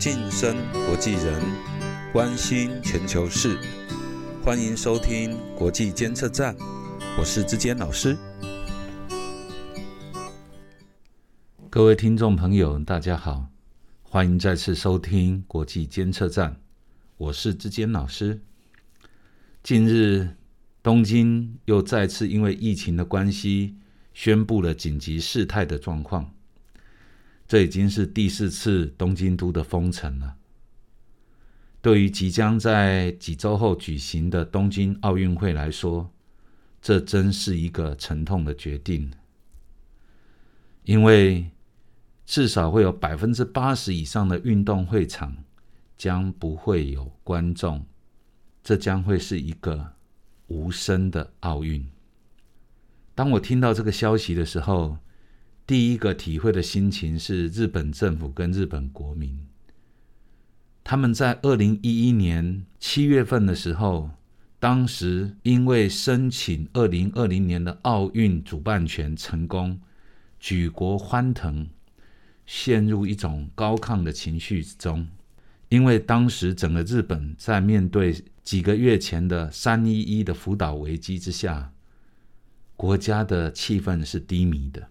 晋升国际人，关心全球事，欢迎收听国际监测站，我是志坚老师。各位听众朋友，大家好，欢迎再次收听国际监测站，我是志坚老师。近日，东京又再次因为疫情的关系，宣布了紧急事态的状况。这已经是第四次东京都的封城了。对于即将在几周后举行的东京奥运会来说，这真是一个沉痛的决定。因为至少会有百分之八十以上的运动会场将不会有观众，这将会是一个无声的奥运。当我听到这个消息的时候，第一个体会的心情是日本政府跟日本国民，他们在二零一一年七月份的时候，当时因为申请二零二零年的奥运主办权成功，举国欢腾，陷入一种高亢的情绪之中。因为当时整个日本在面对几个月前的三一一的福岛危机之下，国家的气氛是低迷的。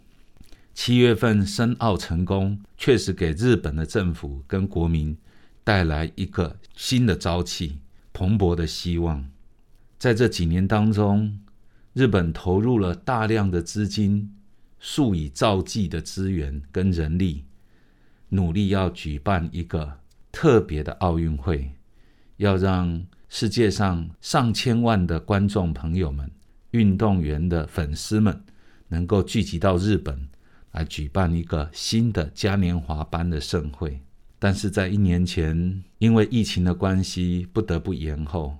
七月份申奥成功，确实给日本的政府跟国民带来一个新的朝气、蓬勃的希望。在这几年当中，日本投入了大量的资金、数以兆计的资源跟人力，努力要举办一个特别的奥运会，要让世界上上千万的观众朋友们、运动员的粉丝们能够聚集到日本。来举办一个新的嘉年华般的盛会，但是在一年前，因为疫情的关系，不得不延后。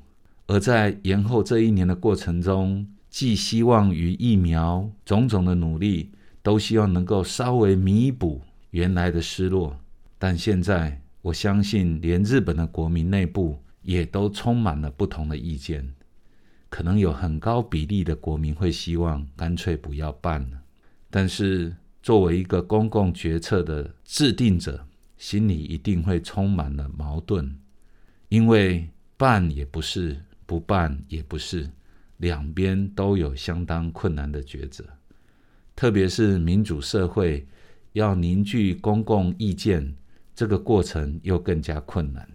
而在延后这一年的过程中，寄希望于疫苗，种种的努力，都希望能够稍微弥补原来的失落。但现在，我相信，连日本的国民内部也都充满了不同的意见，可能有很高比例的国民会希望干脆不要办了。但是，作为一个公共决策的制定者，心里一定会充满了矛盾，因为办也不是，不办也不是，两边都有相当困难的抉择。特别是民主社会要凝聚公共意见，这个过程又更加困难。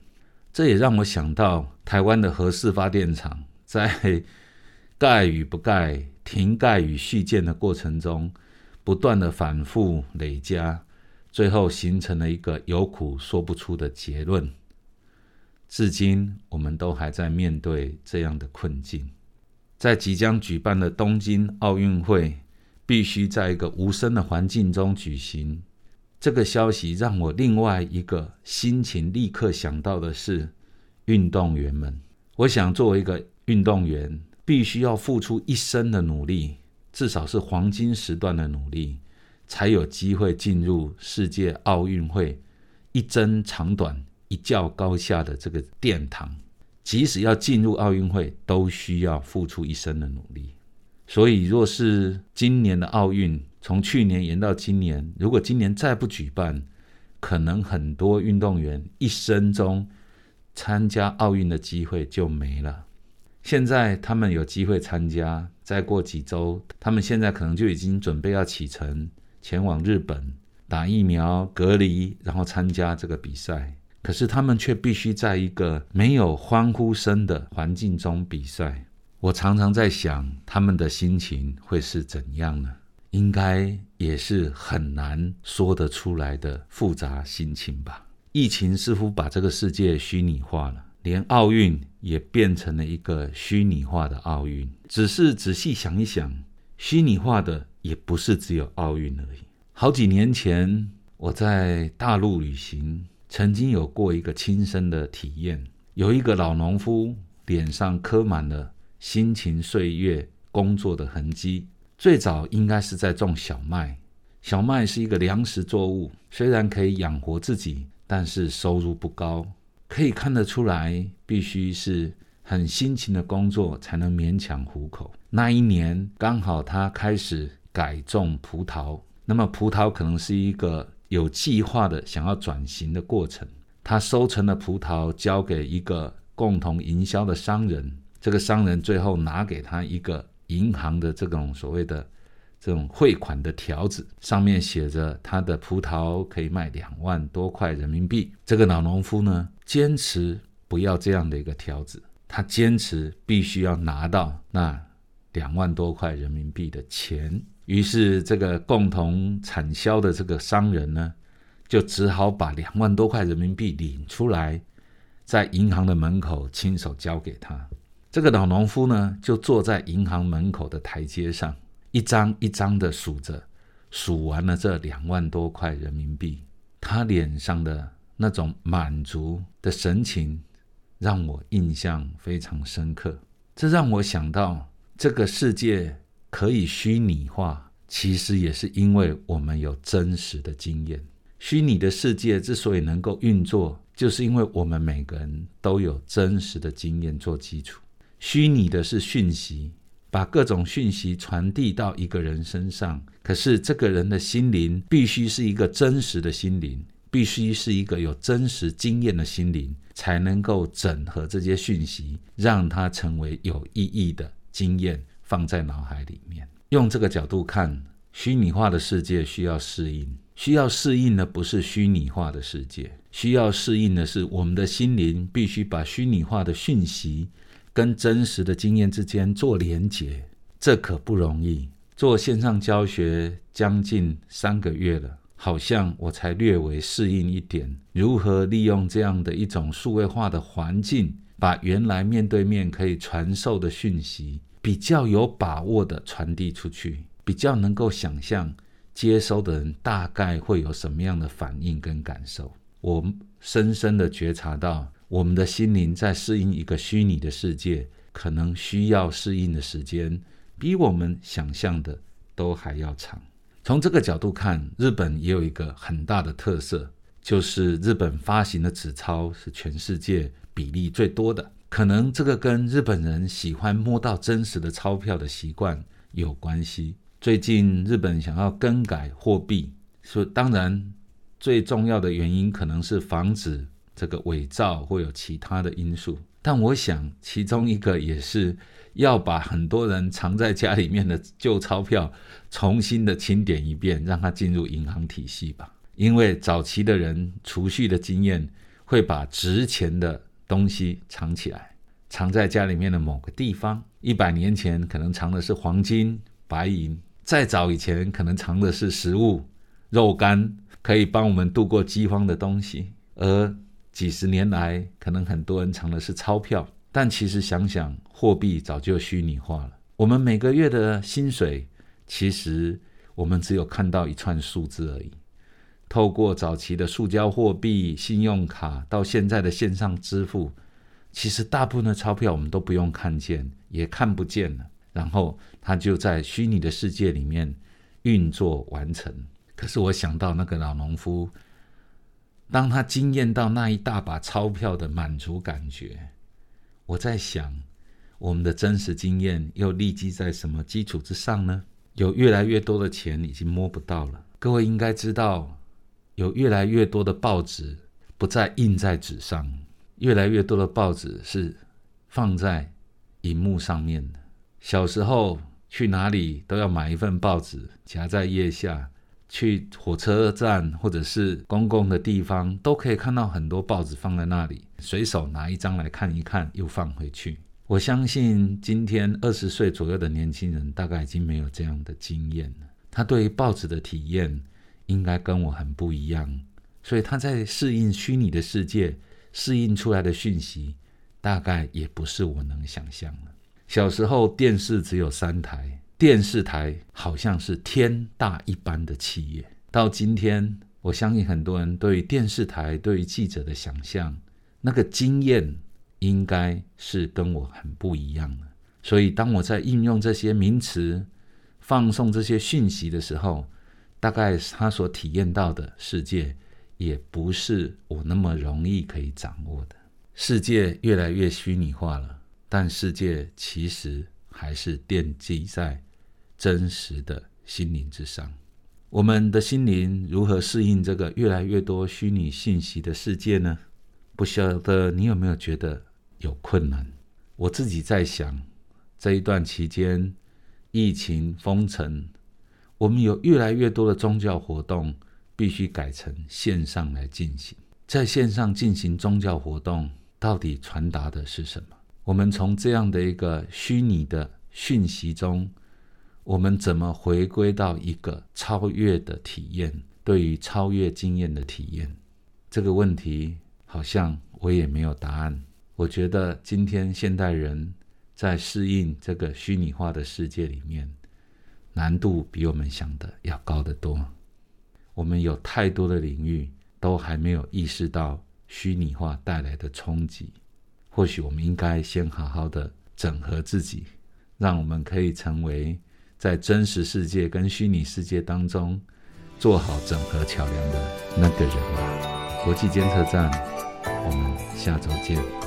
这也让我想到台湾的核四发电厂在盖与不盖、停盖与续建的过程中。不断的反复累加，最后形成了一个有苦说不出的结论。至今，我们都还在面对这样的困境。在即将举办的东京奥运会，必须在一个无声的环境中举行。这个消息让我另外一个心情立刻想到的是，运动员们。我想，作为一个运动员，必须要付出一生的努力。至少是黄金时段的努力，才有机会进入世界奥运会一争长短、一较高下的这个殿堂。即使要进入奥运会，都需要付出一生的努力。所以，若是今年的奥运从去年延到今年，如果今年再不举办，可能很多运动员一生中参加奥运的机会就没了。现在他们有机会参加，再过几周，他们现在可能就已经准备要启程前往日本打疫苗、隔离，然后参加这个比赛。可是他们却必须在一个没有欢呼声的环境中比赛。我常常在想，他们的心情会是怎样呢？应该也是很难说得出来的复杂心情吧。疫情似乎把这个世界虚拟化了。连奥运也变成了一个虚拟化的奥运。只是仔细想一想，虚拟化的也不是只有奥运而已。好几年前，我在大陆旅行，曾经有过一个亲身的体验。有一个老农夫脸上刻满了辛勤岁月工作的痕迹。最早应该是在种小麦。小麦是一个粮食作物，虽然可以养活自己，但是收入不高。可以看得出来，必须是很辛勤的工作才能勉强糊口。那一年刚好他开始改种葡萄，那么葡萄可能是一个有计划的想要转型的过程。他收成的葡萄交给一个共同营销的商人，这个商人最后拿给他一个银行的这种所谓的这种汇款的条子，上面写着他的葡萄可以卖两万多块人民币。这个老农夫呢，坚持不要这样的一个条子，他坚持必须要拿到那两万多块人民币的钱。于是，这个共同产销的这个商人呢。就只好把两万多块人民币领出来，在银行的门口亲手交给他。这个老农夫呢，就坐在银行门口的台阶上，一张一张的数着，数完了这两万多块人民币，他脸上的那种满足的神情，让我印象非常深刻。这让我想到，这个世界可以虚拟化，其实也是因为我们有真实的经验。虚拟的世界之所以能够运作，就是因为我们每个人都有真实的经验做基础。虚拟的是讯息，把各种讯息传递到一个人身上，可是这个人的心灵必须是一个真实的心灵，必须是一个有真实经验的心灵，才能够整合这些讯息，让它成为有意义的经验，放在脑海里面。用这个角度看，虚拟化的世界需要适应。需要适应的不是虚拟化的世界，需要适应的是我们的心灵必须把虚拟化的讯息跟真实的经验之间做连结，这可不容易。做线上教学将近三个月了，好像我才略微适应一点，如何利用这样的一种数位化的环境，把原来面对面可以传授的讯息，比较有把握的传递出去，比较能够想象。接收的人大概会有什么样的反应跟感受？我深深的觉察到，我们的心灵在适应一个虚拟的世界，可能需要适应的时间，比我们想象的都还要长。从这个角度看，日本也有一个很大的特色，就是日本发行的纸钞是全世界比例最多的。可能这个跟日本人喜欢摸到真实的钞票的习惯有关系。最近日本想要更改货币，说当然最重要的原因可能是防止这个伪造或有其他的因素。但我想其中一个也是要把很多人藏在家里面的旧钞票重新的清点一遍，让它进入银行体系吧。因为早期的人储蓄的经验会把值钱的东西藏起来，藏在家里面的某个地方。一百年前可能藏的是黄金、白银。再早以前，可能藏的是食物、肉干，可以帮我们度过饥荒的东西；而几十年来，可能很多人藏的是钞票。但其实想想，货币早就虚拟化了。我们每个月的薪水，其实我们只有看到一串数字而已。透过早期的塑胶货币、信用卡，到现在的线上支付，其实大部分的钞票我们都不用看见，也看不见了。然后它就在虚拟的世界里面运作完成。可是我想到那个老农夫，当他惊艳到那一大把钞票的满足感觉，我在想，我们的真实经验又立基在什么基础之上呢？有越来越多的钱已经摸不到了。各位应该知道，有越来越多的报纸不再印在纸上，越来越多的报纸是放在荧幕上面的。小时候去哪里都要买一份报纸夹在腋下，去火车站或者是公共的地方都可以看到很多报纸放在那里，随手拿一张来看一看，又放回去。我相信今天二十岁左右的年轻人大概已经没有这样的经验了，他对于报纸的体验应该跟我很不一样，所以他在适应虚拟的世界，适应出来的讯息大概也不是我能想象的。小时候电视只有三台，电视台好像是天大一般的企业。到今天，我相信很多人对于电视台、对于记者的想象，那个经验应该是跟我很不一样的。所以，当我在应用这些名词、放送这些讯息的时候，大概他所体验到的世界，也不是我那么容易可以掌握的。世界越来越虚拟化了。但世界其实还是奠基在真实的心灵之上。我们的心灵如何适应这个越来越多虚拟信息的世界呢？不晓得你有没有觉得有困难？我自己在想，这一段期间，疫情封城，我们有越来越多的宗教活动必须改成线上来进行。在线上进行宗教活动，到底传达的是什么？我们从这样的一个虚拟的讯息中，我们怎么回归到一个超越的体验？对于超越经验的体验，这个问题好像我也没有答案。我觉得今天现代人在适应这个虚拟化的世界里面，难度比我们想的要高得多。我们有太多的领域都还没有意识到虚拟化带来的冲击。或许我们应该先好好的整合自己，让我们可以成为在真实世界跟虚拟世界当中做好整合桥梁的那个人吧。国际监测站，我们下周见。